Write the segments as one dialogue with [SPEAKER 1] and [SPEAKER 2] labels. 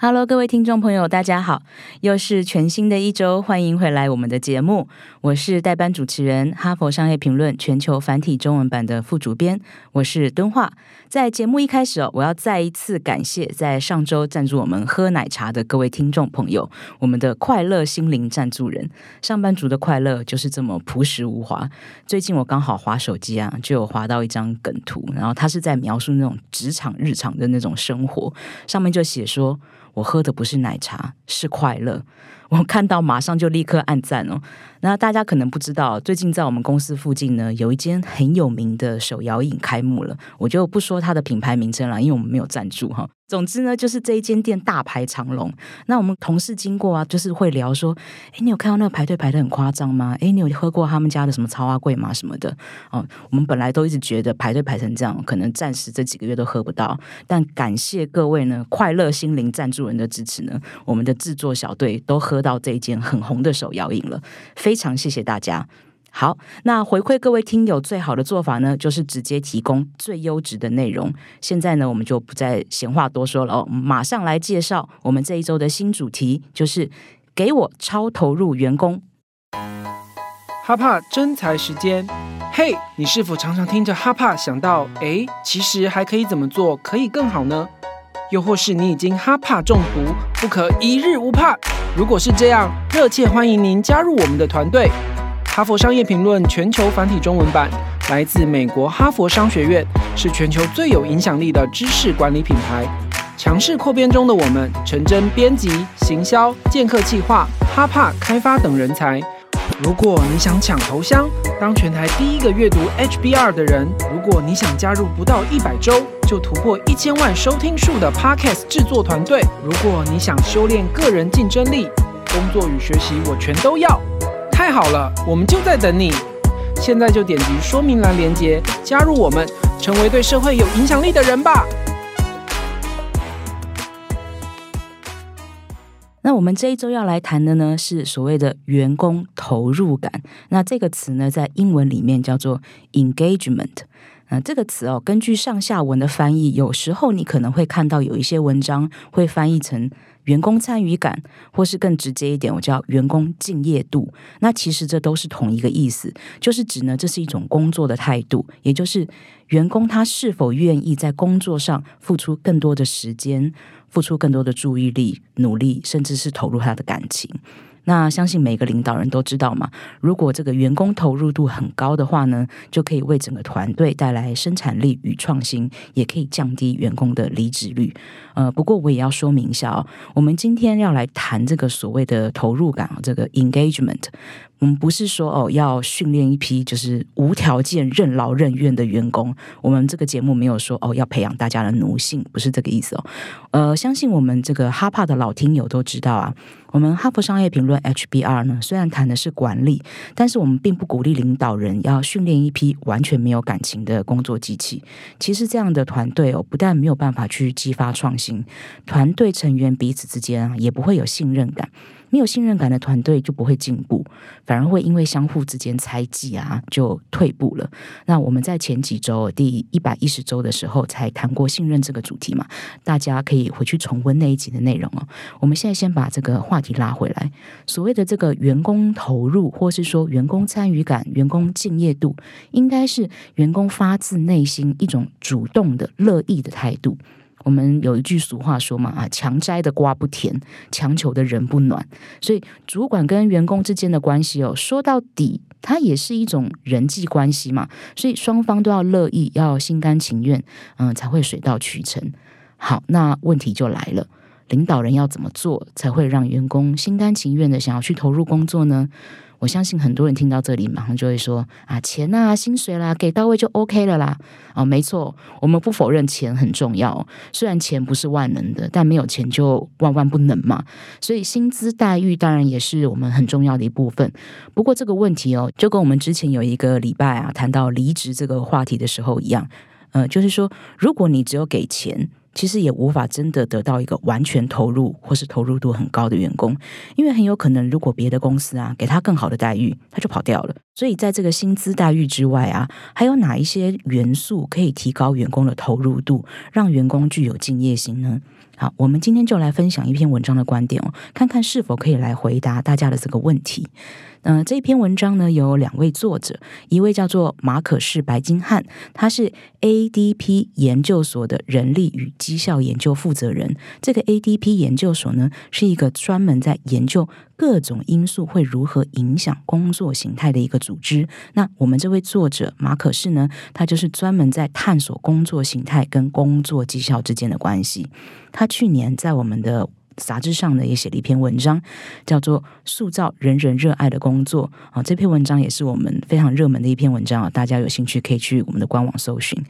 [SPEAKER 1] Hello，各位听众朋友，大家好，又是全新的一周，欢迎回来我们的节目。我是代班主持人，哈佛商业评论全球繁体中文版的副主编，我是敦化。在节目一开始哦，我要再一次感谢在上周赞助我们喝奶茶的各位听众朋友，我们的快乐心灵赞助人。上班族的快乐就是这么朴实无华。最近我刚好滑手机啊，就有滑到一张梗图，然后他是在描述那种职场日常的那种生活，上面就写说。我喝的不是奶茶，是快乐。我看到马上就立刻按赞哦。那大家可能不知道，最近在我们公司附近呢，有一间很有名的手摇饮开幕了。我就不说它的品牌名称了，因为我们没有赞助哈。总之呢，就是这一间店大排长龙。那我们同事经过啊，就是会聊说：“哎，你有看到那个排队排的很夸张吗？哎，你有喝过他们家的什么超阿贵吗？什么的？”哦，我们本来都一直觉得排队排成这样，可能暂时这几个月都喝不到。但感谢各位呢，快乐心灵赞助人的支持呢，我们的制作小队都喝得到这一件很红的手摇饮了。非常谢谢大家。好，那回馈各位听友最好的做法呢，就是直接提供最优质的内容。现在呢，我们就不再闲话多说了哦，马上来介绍我们这一周的新主题，就是给我超投入员工。
[SPEAKER 2] 哈帕真才时间，嘿，你是否常常听着哈帕想到，诶，其实还可以怎么做可以更好呢？又或是你已经哈帕中毒，不可一日无帕？如果是这样，热切欢迎您加入我们的团队。哈佛商业评论全球繁体中文版来自美国哈佛商学院，是全球最有影响力的知识管理品牌。强势扩编中的我们，诚征编辑、行销、剑客企划、哈帕开发等人才。如果你想抢头香，当全台第一个阅读 HBR 的人；如果你想加入不到一百周就突破一千万收听数的 Podcast 制作团队；如果你想修炼个人竞争力，工作与学习我全都要。太好了，我们就在等你。现在就点击说明栏连接，加入我们，成为对社会有影响力的人吧。
[SPEAKER 1] 那我们这一周要来谈的呢，是所谓的员工投入感。那这个词呢，在英文里面叫做 engagement。那这个词哦，根据上下文的翻译，有时候你可能会看到有一些文章会翻译成员工参与感，或是更直接一点，我叫员工敬业度。那其实这都是同一个意思，就是指呢，这是一种工作的态度，也就是员工他是否愿意在工作上付出更多的时间。付出更多的注意力、努力，甚至是投入他的感情。那相信每个领导人都知道嘛，如果这个员工投入度很高的话呢，就可以为整个团队带来生产力与创新，也可以降低员工的离职率。呃，不过我也要说明一下哦，我们今天要来谈这个所谓的投入感，这个 engagement。我们不是说哦要训练一批就是无条件任劳任怨的员工，我们这个节目没有说哦要培养大家的奴性，不是这个意思哦。呃，相信我们这个哈帕的老听友都知道啊，我们哈佛商业评论 HBR 呢，虽然谈的是管理，但是我们并不鼓励领导人要训练一批完全没有感情的工作机器。其实这样的团队哦，不但没有办法去激发创新，团队成员彼此之间啊，也不会有信任感。没有信任感的团队就不会进步，反而会因为相互之间猜忌啊，就退步了。那我们在前几周第一百一十周的时候才谈过信任这个主题嘛，大家可以回去重温那一集的内容哦。我们现在先把这个话题拉回来，所谓的这个员工投入，或是说员工参与感、员工敬业度，应该是员工发自内心一种主动的、乐意的态度。我们有一句俗话说嘛，啊，强摘的瓜不甜，强求的人不暖。所以，主管跟员工之间的关系哦，说到底，它也是一种人际关系嘛。所以，双方都要乐意，要心甘情愿，嗯，才会水到渠成。好，那问题就来了，领导人要怎么做才会让员工心甘情愿的想要去投入工作呢？我相信很多人听到这里，马上就会说啊，钱啊，薪水啦，给到位就 OK 了啦。啊，没错，我们不否认钱很重要，虽然钱不是万能的，但没有钱就万万不能嘛。所以薪资待遇当然也是我们很重要的一部分。不过这个问题哦，就跟我们之前有一个礼拜啊谈到离职这个话题的时候一样。呃，就是说，如果你只有给钱。其实也无法真的得到一个完全投入或是投入度很高的员工，因为很有可能，如果别的公司啊给他更好的待遇，他就跑掉了。所以在这个薪资待遇之外啊，还有哪一些元素可以提高员工的投入度，让员工具有敬业心呢？好，我们今天就来分享一篇文章的观点哦，看看是否可以来回答大家的这个问题。嗯，这篇文章呢有两位作者，一位叫做马可士白金汉，他是 ADP 研究所的人力与绩效研究负责人。这个 ADP 研究所呢是一个专门在研究各种因素会如何影响工作形态的一个组织。那我们这位作者马可士呢，他就是专门在探索工作形态跟工作绩效之间的关系。他去年在我们的杂志上呢也写了一篇文章，叫做《塑造人人热爱的工作》啊。这篇文章也是我们非常热门的一篇文章啊，大家有兴趣可以去我们的官网搜寻。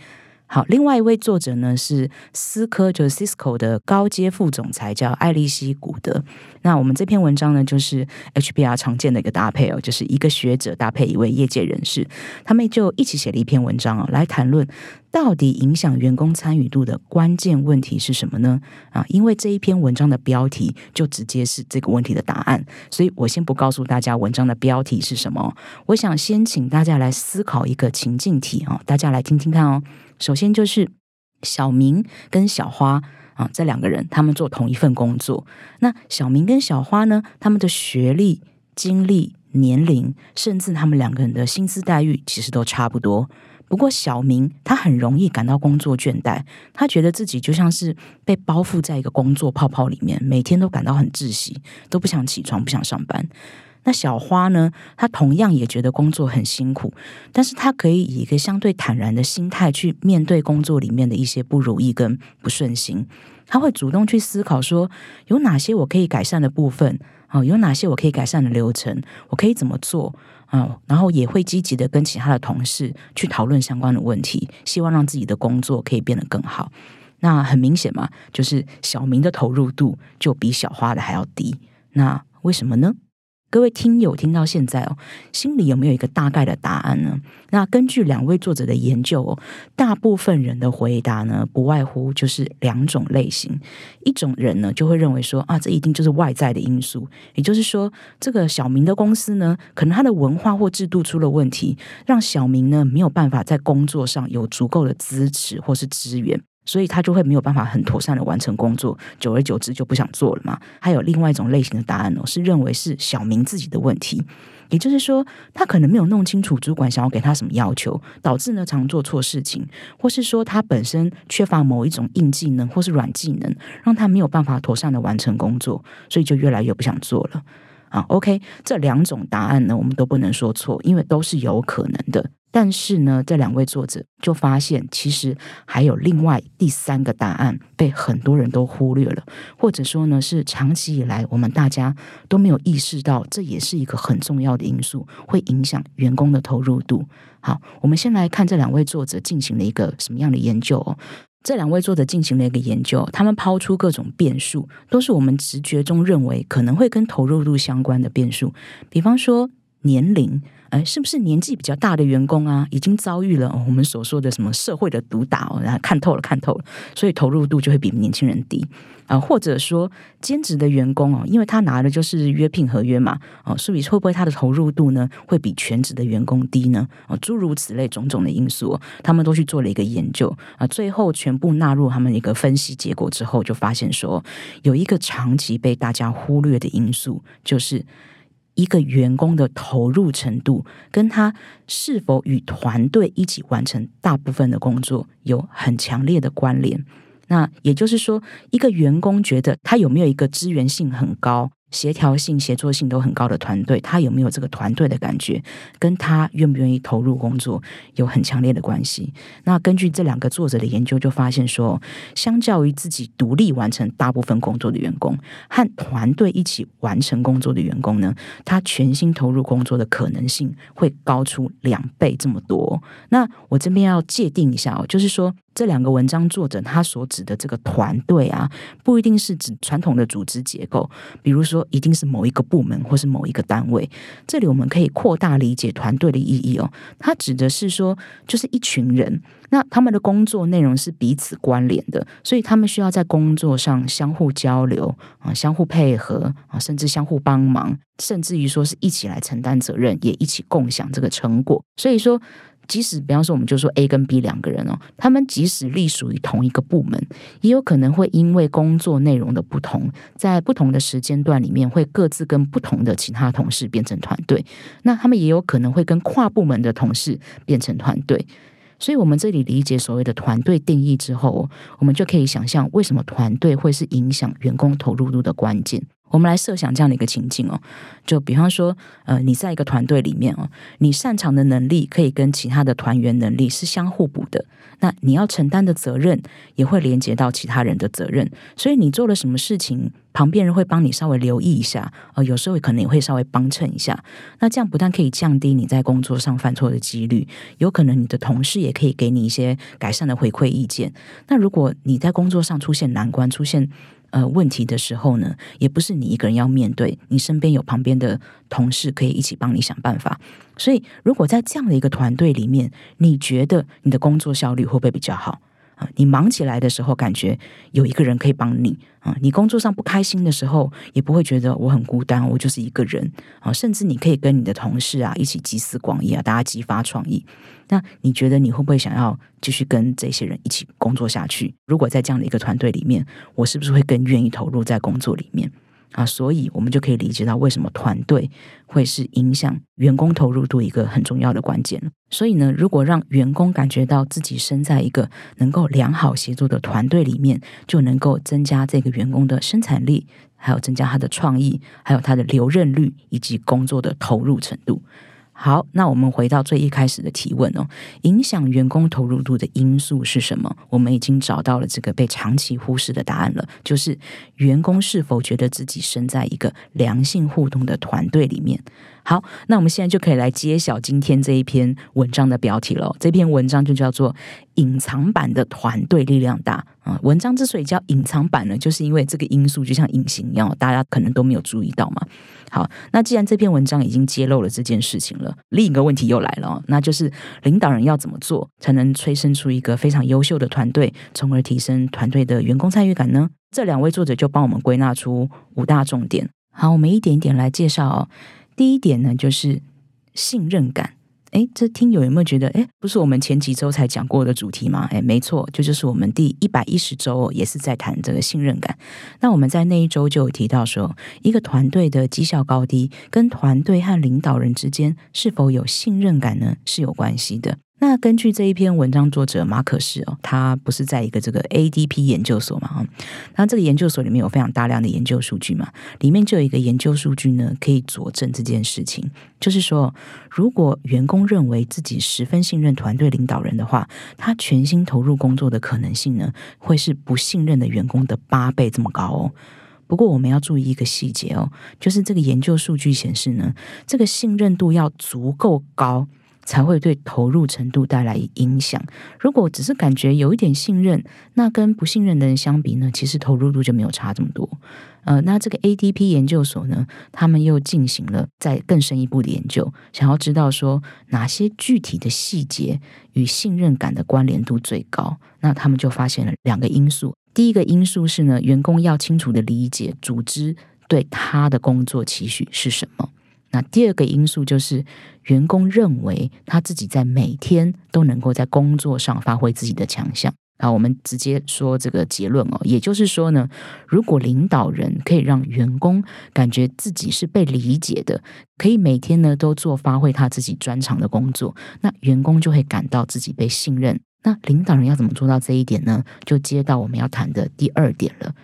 [SPEAKER 1] 好，另外一位作者呢是思科，就是 Cisco 的高阶副总裁，叫艾利希古德。那我们这篇文章呢，就是 HBR 常见的一个搭配哦，就是一个学者搭配一位业界人士，他们就一起写了一篇文章哦，来谈论到底影响员工参与度的关键问题是什么呢？啊，因为这一篇文章的标题就直接是这个问题的答案，所以我先不告诉大家文章的标题是什么，我想先请大家来思考一个情境题哦，大家来听听看哦。首先就是小明跟小花啊，这两个人他们做同一份工作。那小明跟小花呢，他们的学历、经历、年龄，甚至他们两个人的薪资待遇，其实都差不多。不过小明他很容易感到工作倦怠，他觉得自己就像是被包覆在一个工作泡泡里面，每天都感到很窒息，都不想起床，不想上班。那小花呢？她同样也觉得工作很辛苦，但是她可以以一个相对坦然的心态去面对工作里面的一些不如意跟不顺心。她会主动去思考说，有哪些我可以改善的部分啊？有哪些我可以改善的流程？我可以怎么做啊？然后也会积极的跟其他的同事去讨论相关的问题，希望让自己的工作可以变得更好。那很明显嘛，就是小明的投入度就比小花的还要低。那为什么呢？各位听友听到现在哦，心里有没有一个大概的答案呢？那根据两位作者的研究哦，大部分人的回答呢，不外乎就是两种类型。一种人呢，就会认为说啊，这一定就是外在的因素，也就是说，这个小明的公司呢，可能他的文化或制度出了问题，让小明呢没有办法在工作上有足够的支持或是资源。所以他就会没有办法很妥善的完成工作，久而久之就不想做了嘛。还有另外一种类型的答案哦，是认为是小明自己的问题，也就是说他可能没有弄清楚主管想要给他什么要求，导致呢常做错事情，或是说他本身缺乏某一种硬技能或是软技能，让他没有办法妥善的完成工作，所以就越来越不想做了。啊，OK，这两种答案呢，我们都不能说错，因为都是有可能的。但是呢，这两位作者就发现，其实还有另外第三个答案被很多人都忽略了，或者说呢，是长期以来我们大家都没有意识到，这也是一个很重要的因素，会影响员工的投入度。好，我们先来看这两位作者进行了一个什么样的研究哦。这两位作者进行了一个研究，他们抛出各种变数，都是我们直觉中认为可能会跟投入度相关的变数，比方说年龄。哎，是不是年纪比较大的员工啊，已经遭遇了我们所说的什么社会的毒打哦，然后看透了，看透了，所以投入度就会比年轻人低啊？或者说兼职的员工哦，因为他拿的就是约聘合约嘛，哦，所以会不会他的投入度呢会比全职的员工低呢？哦，诸如此类种种的因素，他们都去做了一个研究啊，最后全部纳入他们一个分析结果之后，就发现说有一个长期被大家忽略的因素，就是。一个员工的投入程度，跟他是否与团队一起完成大部分的工作有很强烈的关联。那也就是说，一个员工觉得他有没有一个资源性很高。协调性、协作性都很高的团队，他有没有这个团队的感觉，跟他愿不愿意投入工作有很强烈的关系。那根据这两个作者的研究，就发现说，相较于自己独立完成大部分工作的员工，和团队一起完成工作的员工呢，他全心投入工作的可能性会高出两倍这么多。那我这边要界定一下哦，就是说。这两个文章作者他所指的这个团队啊，不一定是指传统的组织结构，比如说一定是某一个部门或是某一个单位。这里我们可以扩大理解团队的意义哦，它指的是说，就是一群人，那他们的工作内容是彼此关联的，所以他们需要在工作上相互交流啊，相互配合啊，甚至相互帮忙，甚至于说是一起来承担责任，也一起共享这个成果。所以说。即使比方说，我们就说 A 跟 B 两个人哦，他们即使隶属于同一个部门，也有可能会因为工作内容的不同，在不同的时间段里面，会各自跟不同的其他同事变成团队。那他们也有可能会跟跨部门的同事变成团队。所以，我们这里理解所谓的团队定义之后，我们就可以想象，为什么团队会是影响员工投入度的关键。我们来设想这样的一个情境哦，就比方说，呃，你在一个团队里面哦，你擅长的能力可以跟其他的团员能力是相互补的，那你要承担的责任也会连接到其他人的责任，所以你做了什么事情，旁边人会帮你稍微留意一下，呃，有时候可能也会稍微帮衬一下，那这样不但可以降低你在工作上犯错的几率，有可能你的同事也可以给你一些改善的回馈意见。那如果你在工作上出现难关，出现呃，问题的时候呢，也不是你一个人要面对，你身边有旁边的同事可以一起帮你想办法。所以，如果在这样的一个团队里面，你觉得你的工作效率会不会比较好？你忙起来的时候，感觉有一个人可以帮你啊。你工作上不开心的时候，也不会觉得我很孤单，我就是一个人啊。甚至你可以跟你的同事啊一起集思广益啊，大家激发创意。那你觉得你会不会想要继续跟这些人一起工作下去？如果在这样的一个团队里面，我是不是会更愿意投入在工作里面？啊，所以我们就可以理解到为什么团队会是影响员工投入度一个很重要的关键所以呢，如果让员工感觉到自己身在一个能够良好协作的团队里面，就能够增加这个员工的生产力，还有增加他的创意，还有他的留任率以及工作的投入程度。好，那我们回到最一开始的提问哦，影响员工投入度的因素是什么？我们已经找到了这个被长期忽视的答案了，就是员工是否觉得自己身在一个良性互动的团队里面。好，那我们现在就可以来揭晓今天这一篇文章的标题了。这篇文章就叫做《隐藏版的团队力量大》啊。文章之所以叫隐藏版呢，就是因为这个因素就像隐形一样，大家可能都没有注意到嘛。好，那既然这篇文章已经揭露了这件事情了，另一个问题又来了，那就是领导人要怎么做才能催生出一个非常优秀的团队，从而提升团队的员工参与感呢？这两位作者就帮我们归纳出五大重点。好，我们一点一点来介绍哦。第一点呢，就是信任感。哎，这听友有没有觉得，哎，不是我们前几周才讲过的主题吗？哎，没错，这就是我们第一百一十周哦也是在谈这个信任感。那我们在那一周就有提到说，一个团队的绩效高低跟团队和领导人之间是否有信任感呢，是有关系的。那根据这一篇文章作者马可士哦，他不是在一个这个 ADP 研究所嘛？哈，那这个研究所里面有非常大量的研究数据嘛，里面就有一个研究数据呢，可以佐证这件事情，就是说，如果员工认为自己十分信任团队领导人的话，他全心投入工作的可能性呢，会是不信任的员工的八倍这么高哦。不过我们要注意一个细节哦，就是这个研究数据显示呢，这个信任度要足够高。才会对投入程度带来影响。如果只是感觉有一点信任，那跟不信任的人相比呢，其实投入度就没有差这么多。呃，那这个 ADP 研究所呢，他们又进行了再更深一步的研究，想要知道说哪些具体的细节与信任感的关联度最高。那他们就发现了两个因素。第一个因素是呢，员工要清楚的理解组织对他的工作期许是什么。那第二个因素就是，员工认为他自己在每天都能够在工作上发挥自己的强项。啊，我们直接说这个结论哦，也就是说呢，如果领导人可以让员工感觉自己是被理解的，可以每天呢都做发挥他自己专长的工作，那员工就会感到自己被信任。那领导人要怎么做到这一点呢？就接到我们要谈的第二点了。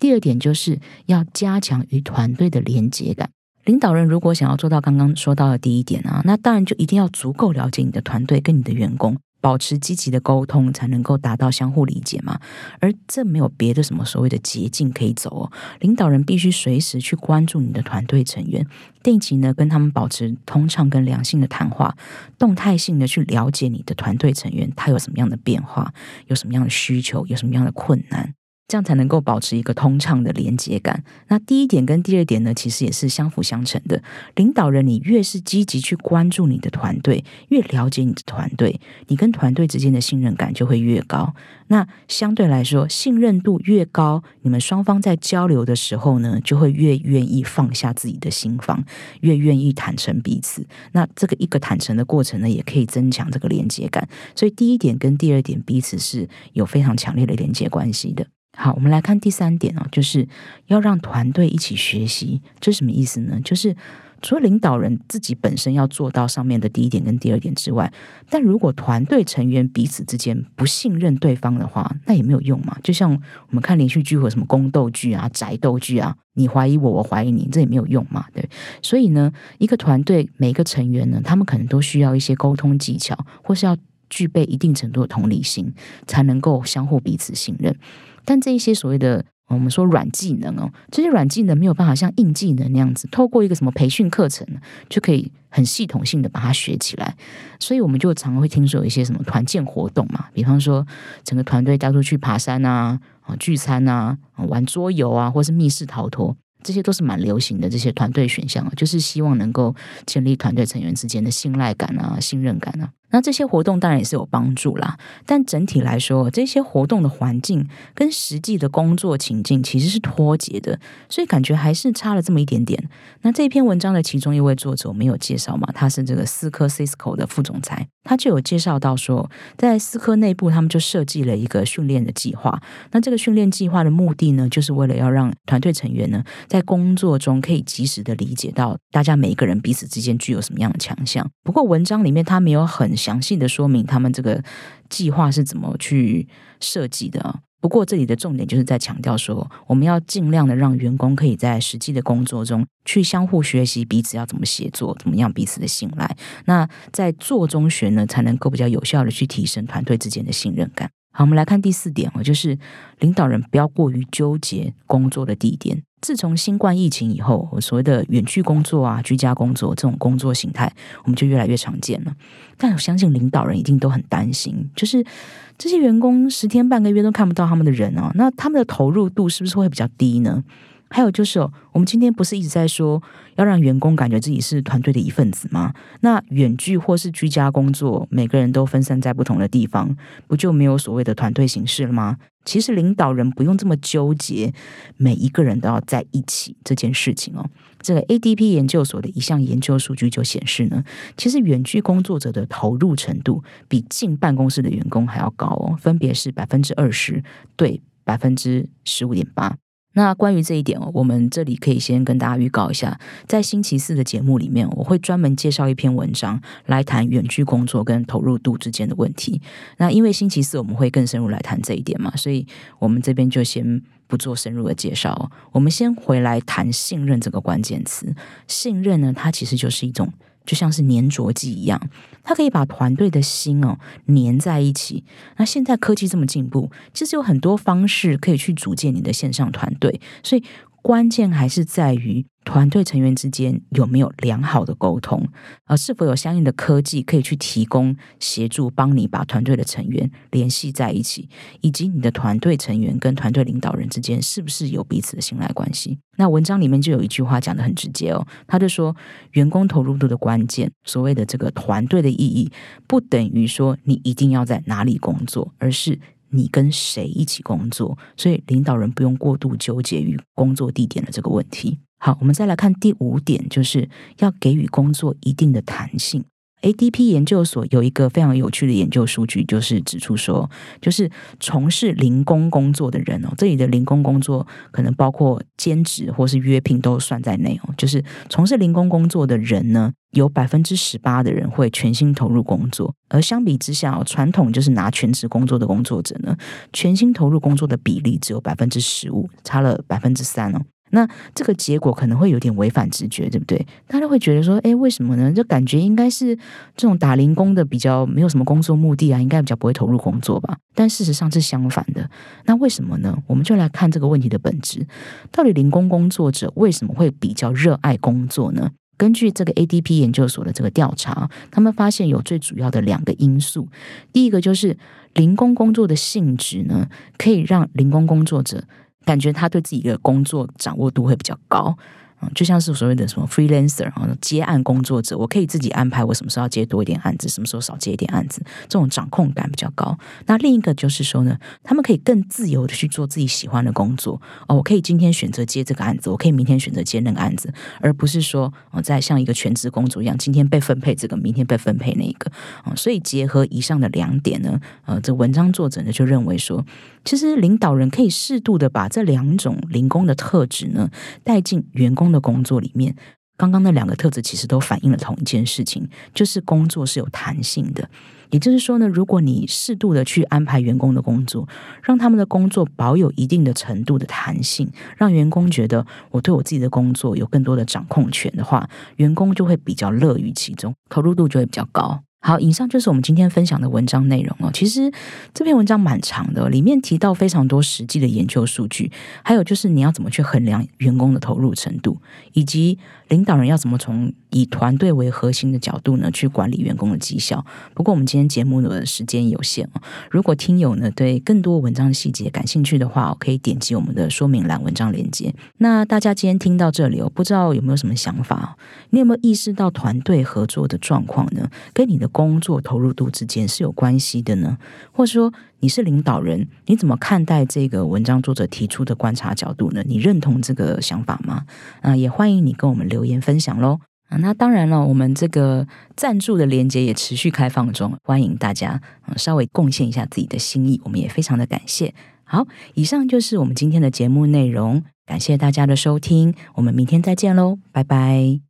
[SPEAKER 1] 第二点就是要加强与团队的连结感。领导人如果想要做到刚刚说到的第一点啊，那当然就一定要足够了解你的团队跟你的员工。保持积极的沟通，才能够达到相互理解嘛。而这没有别的什么所谓的捷径可以走哦。领导人必须随时去关注你的团队成员，定期呢跟他们保持通畅跟良性的谈话，动态性的去了解你的团队成员他有什么样的变化，有什么样的需求，有什么样的困难。这样才能够保持一个通畅的连接感。那第一点跟第二点呢，其实也是相辅相成的。领导人，你越是积极去关注你的团队，越了解你的团队，你跟团队之间的信任感就会越高。那相对来说，信任度越高，你们双方在交流的时候呢，就会越愿意放下自己的心房，越愿意坦诚彼此。那这个一个坦诚的过程呢，也可以增强这个连接感。所以第一点跟第二点彼此是有非常强烈的连接关系的。好，我们来看第三点哦，就是要让团队一起学习，这什么意思呢？就是除了领导人自己本身要做到上面的第一点跟第二点之外，但如果团队成员彼此之间不信任对方的话，那也没有用嘛。就像我们看连续剧或什么宫斗剧啊、宅斗剧啊，你怀疑我，我怀疑你，这也没有用嘛。对，所以呢，一个团队每个成员呢，他们可能都需要一些沟通技巧，或是要具备一定程度的同理心，才能够相互彼此信任。但这一些所谓的我们说软技能哦，这些软技能没有办法像硬技能那样子，透过一个什么培训课程就可以很系统性的把它学起来。所以我们就常会听说有一些什么团建活动嘛，比方说整个团队带出去爬山啊、啊聚餐啊、玩桌游啊，或是密室逃脱。这些都是蛮流行的，这些团队选项啊，就是希望能够建立团队成员之间的信赖感啊、信任感啊。那这些活动当然也是有帮助啦，但整体来说，这些活动的环境跟实际的工作情境其实是脱节的，所以感觉还是差了这么一点点。那这篇文章的其中一位作者我们有介绍嘛？他是这个思科 Cisco 的副总裁，他就有介绍到说，在思科内部，他们就设计了一个训练的计划。那这个训练计划的目的呢，就是为了要让团队成员呢。在工作中可以及时的理解到大家每一个人彼此之间具有什么样的强项。不过文章里面他没有很详细的说明他们这个计划是怎么去设计的。不过这里的重点就是在强调说，我们要尽量的让员工可以在实际的工作中去相互学习彼此要怎么协作，怎么样彼此的信赖。那在做中学呢，才能够比较有效的去提升团队之间的信任感。好，我们来看第四点哦，就是领导人不要过于纠结工作的地点。自从新冠疫情以后，所谓的远距工作啊、居家工作这种工作形态，我们就越来越常见了。但我相信领导人一定都很担心，就是这些员工十天半个月都看不到他们的人啊，那他们的投入度是不是会比较低呢？还有就是哦，我们今天不是一直在说要让员工感觉自己是团队的一份子吗？那远距或是居家工作，每个人都分散在不同的地方，不就没有所谓的团队形式了吗？其实领导人不用这么纠结，每一个人都要在一起这件事情哦。这个 ADP 研究所的一项研究数据就显示呢，其实远距工作者的投入程度比进办公室的员工还要高哦，分别是百分之二十对百分之十五点八。那关于这一点，我们这里可以先跟大家预告一下，在星期四的节目里面，我会专门介绍一篇文章来谈远距工作跟投入度之间的问题。那因为星期四我们会更深入来谈这一点嘛，所以我们这边就先不做深入的介绍。我们先回来谈信任这个关键词。信任呢，它其实就是一种。就像是粘着剂一样，它可以把团队的心哦粘在一起。那现在科技这么进步，其实有很多方式可以去组建你的线上团队，所以。关键还是在于团队成员之间有没有良好的沟通，而是否有相应的科技可以去提供协助，帮你把团队的成员联系在一起，以及你的团队成员跟团队领导人之间是不是有彼此的信赖关系？那文章里面就有一句话讲的很直接哦，他就说，员工投入度的关键，所谓的这个团队的意义，不等于说你一定要在哪里工作，而是。你跟谁一起工作？所以领导人不用过度纠结于工作地点的这个问题。好，我们再来看第五点，就是要给予工作一定的弹性。ADP 研究所有一个非常有趣的研究数据，就是指出说，就是从事零工工作的人哦，这里的零工工作可能包括兼职或是约聘都算在内哦。就是从事零工工作的人呢，有百分之十八的人会全心投入工作，而相比之下哦，传统就是拿全职工作的工作者呢，全心投入工作的比例只有百分之十五，差了百分之三哦。那这个结果可能会有点违反直觉，对不对？大家会觉得说，哎，为什么呢？就感觉应该是这种打零工的比较没有什么工作目的啊，应该比较不会投入工作吧？但事实上是相反的。那为什么呢？我们就来看这个问题的本质：到底零工工作者为什么会比较热爱工作呢？根据这个 ADP 研究所的这个调查，他们发现有最主要的两个因素。第一个就是零工工作的性质呢，可以让零工工作者。感觉他对自己的工作掌握度会比较高。嗯，就像是所谓的什么 freelancer 啊，接案工作者，我可以自己安排我什么时候要接多一点案子，什么时候少接一点案子，这种掌控感比较高。那另一个就是说呢，他们可以更自由的去做自己喜欢的工作。哦，我可以今天选择接这个案子，我可以明天选择接那个案子，而不是说哦，在像一个全职工作一样，今天被分配这个，明天被分配那个。啊，所以结合以上的两点呢，呃，这文章作者呢就认为说，其实领导人可以适度的把这两种零工的特质呢带进员工。的工作里面，刚刚那两个特质其实都反映了同一件事情，就是工作是有弹性的。也就是说呢，如果你适度的去安排员工的工作，让他们的工作保有一定的程度的弹性，让员工觉得我对我自己的工作有更多的掌控权的话，员工就会比较乐于其中，投入度就会比较高。好，以上就是我们今天分享的文章内容哦。其实这篇文章蛮长的，里面提到非常多实际的研究数据，还有就是你要怎么去衡量员工的投入程度，以及领导人要怎么从。以团队为核心的角度呢，去管理员工的绩效。不过我们今天节目的时间有限哦，如果听友呢对更多文章细节感兴趣的话，可以点击我们的说明栏文章链接。那大家今天听到这里哦，不知道有没有什么想法？你有没有意识到团队合作的状况呢？跟你的工作投入度之间是有关系的呢？或者说你是领导人，你怎么看待这个文章作者提出的观察角度呢？你认同这个想法吗？啊，也欢迎你跟我们留言分享喽。啊，那当然了，我们这个赞助的链接也持续开放中，欢迎大家嗯稍微贡献一下自己的心意，我们也非常的感谢。好，以上就是我们今天的节目内容，感谢大家的收听，我们明天再见喽，拜拜。